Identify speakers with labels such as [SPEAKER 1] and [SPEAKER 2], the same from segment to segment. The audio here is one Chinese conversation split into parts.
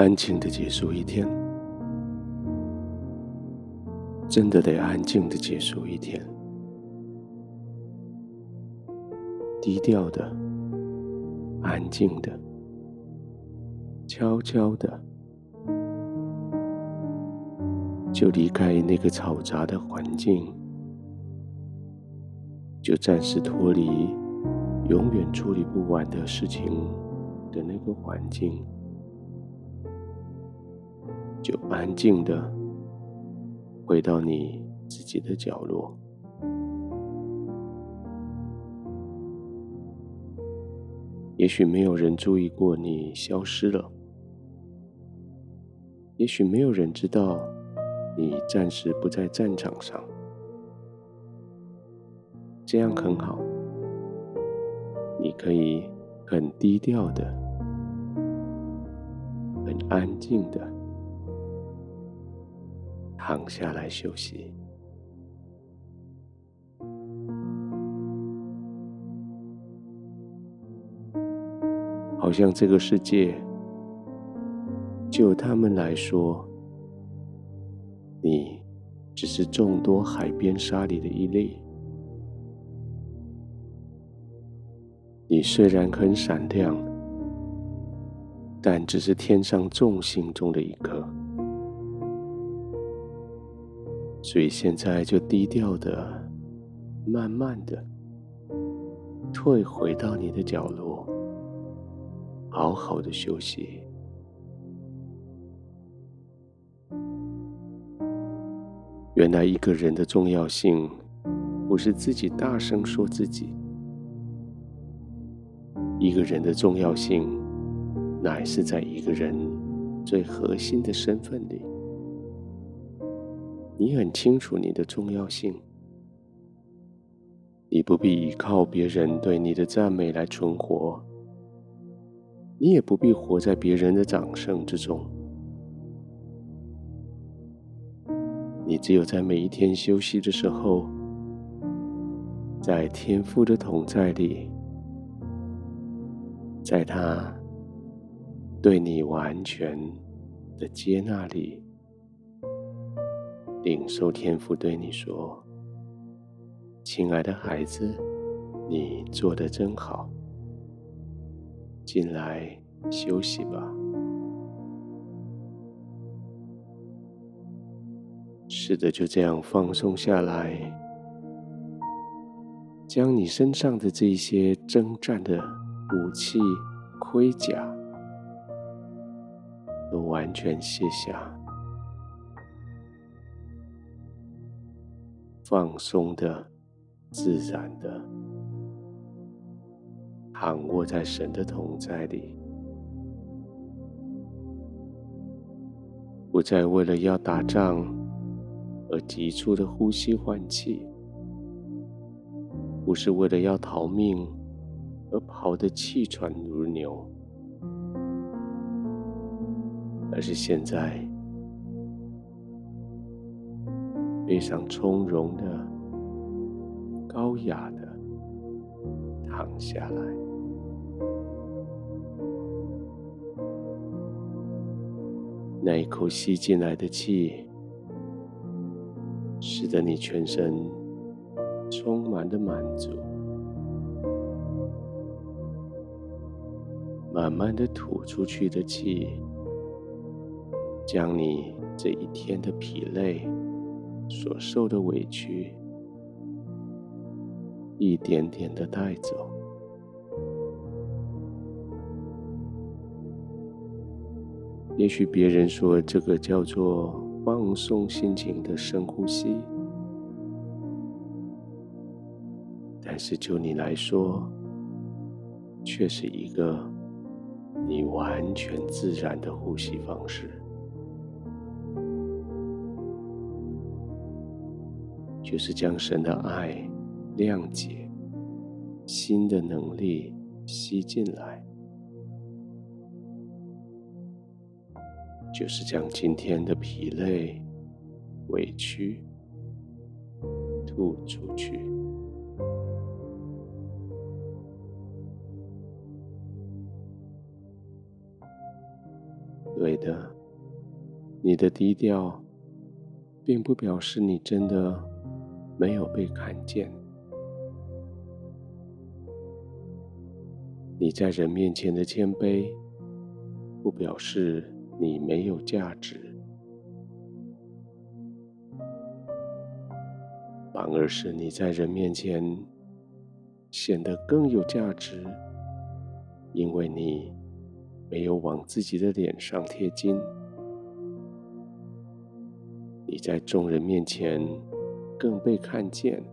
[SPEAKER 1] 安静的结束一天，真的得安静的结束一天，低调的、安静的、悄悄的，就离开那个嘈杂的环境，就暂时脱离永远处理不完的事情的那个环境。就安静的回到你自己的角落。也许没有人注意过你消失了，也许没有人知道你暂时不在战场上。这样很好，你可以很低调的、很安静的。躺下来休息，好像这个世界就他们来说，你只是众多海边沙里的一粒。你虽然很闪亮，但只是天上众星中的一颗。所以现在就低调的、慢慢的退回到你的角落，好好的休息。原来一个人的重要性，不是自己大声说自己，一个人的重要性，乃是在一个人最核心的身份里。你很清楚你的重要性，你不必依靠别人对你的赞美来存活，你也不必活在别人的掌声之中。你只有在每一天休息的时候，在天父的同在里，在他对你完全的接纳里。领受天父对你说：“亲爱的孩子，你做的真好，进来休息吧。”试着，就这样放松下来，将你身上的这些征战的武器、盔甲都完全卸下。放松的、自然的，躺卧在神的同在里，不再为了要打仗而急促的呼吸换气，不是为了要逃命而跑得气喘如牛，而是现在。非常从容的、高雅的躺下来，那一口吸进来的气，使得你全身充满的满足；慢慢的吐出去的气，将你这一天的疲累。所受的委屈，一点点的带走。也许别人说这个叫做放松心情的深呼吸，但是就你来说，却是一个你完全自然的呼吸方式。就是将神的爱、谅解、新的能力吸进来，就是将今天的疲累、委屈吐出去。对的。你的低调，并不表示你真的没有被看见。你在人面前的谦卑，不表示你没有价值，反而是你在人面前显得更有价值，因为你没有往自己的脸上贴金。你在众人面前更被看见，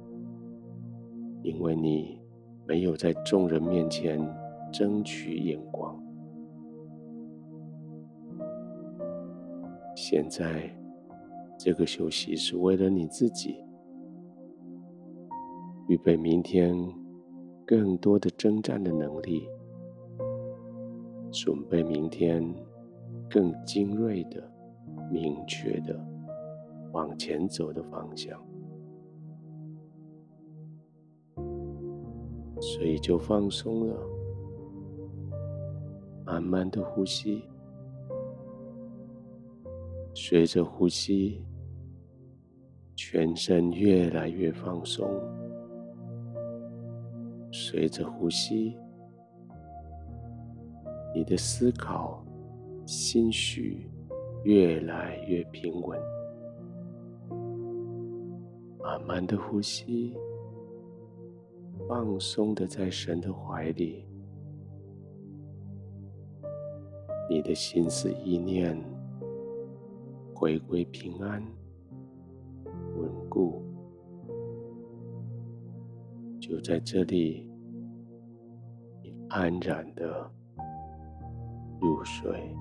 [SPEAKER 1] 因为你没有在众人面前争取眼光。现在，这个休息是为了你自己，预备明天更多的征战的能力，准备明天更精锐的、明确的往前走的方向。所以就放松了，慢慢的呼吸。随着呼吸，全身越来越放松。随着呼吸，你的思考、心绪越来越平稳。慢慢的呼吸，放松的在神的怀里，你的心思意念。回归平安、稳固，就在这里，你安然的入睡。